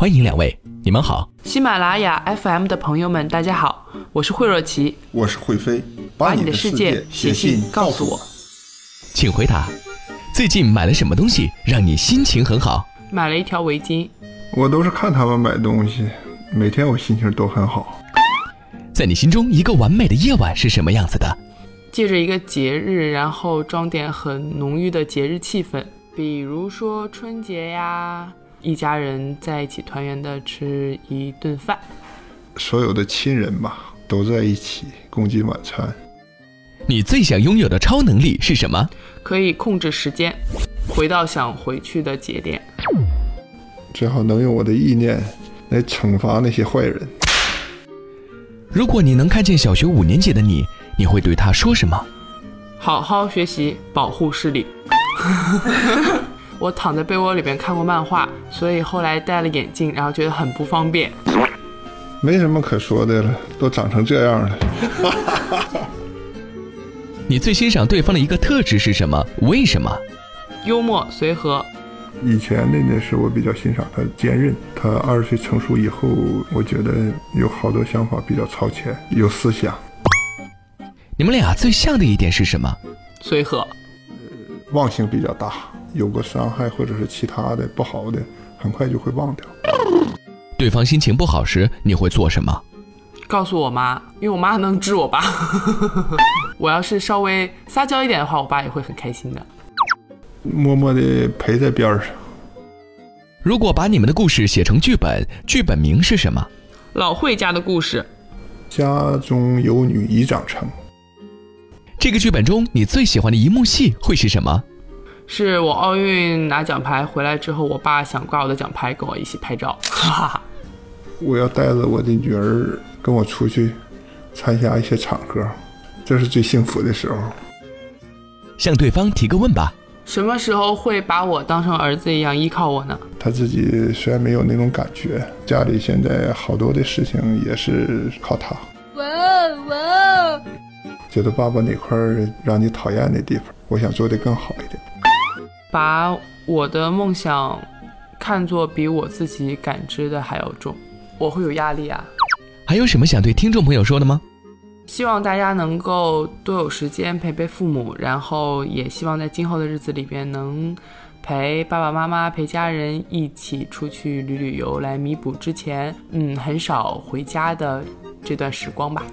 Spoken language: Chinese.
欢迎两位，你们好。喜马拉雅 FM 的朋友们，大家好，我是惠若琪，我是惠飞，把你的世界写信告诉我。请回答，最近买了什么东西让你心情很好？买了一条围巾。我都是看他们买东西，每天我心情都很好。在你心中，一个完美的夜晚是什么样子的？借着一个节日，然后装点很浓郁的节日气氛，比如说春节呀，一家人在一起团圆的吃一顿饭，所有的亲人吧都在一起共进晚餐。你最想拥有的超能力是什么？可以控制时间，回到想回去的节点。最好能用我的意念来惩罚那些坏人。如果你能看见小学五年级的你，你会对他说什么？好好学习，保护视力。我躺在被窝里边看过漫画，所以后来戴了眼镜，然后觉得很不方便。没什么可说的了，都长成这样了。你最欣赏对方的一个特质是什么？为什么？幽默随和。以前的那，是我比较欣赏他坚韧。他二十岁成熟以后，我觉得有好多想法比较超前，有思想。你们俩最像的一点是什么？随和。呃忘性比较大，有过伤害或者是其他的不好的，很快就会忘掉。对方心情不好时，你会做什么？告诉我妈，因为我妈能治我爸。我要是稍微撒娇一点的话，我爸也会很开心的。默默地陪在边上。如果把你们的故事写成剧本，剧本名是什么？老惠家的故事。家中有女已长成。这个剧本中，你最喜欢的一幕戏会是什么？是我奥运拿奖牌回来之后，我爸想挂我的奖牌，跟我一起拍照。哈哈。我要带着我的女儿跟我出去参加一些场合，这是最幸福的时候。向对方提个问吧。什么时候会把我当成儿子一样依靠我呢？他自己虽然没有那种感觉，家里现在好多的事情也是靠他。哇哇！觉得爸爸哪块让你讨厌的地方，我想做的更好一点。把我的梦想看作比我自己感知的还要重，我会有压力啊。还有什么想对听众朋友说的吗？希望大家能够多有时间陪陪父母，然后也希望在今后的日子里边能陪爸爸妈妈、陪家人一起出去旅旅游，来弥补之前嗯很少回家的这段时光吧。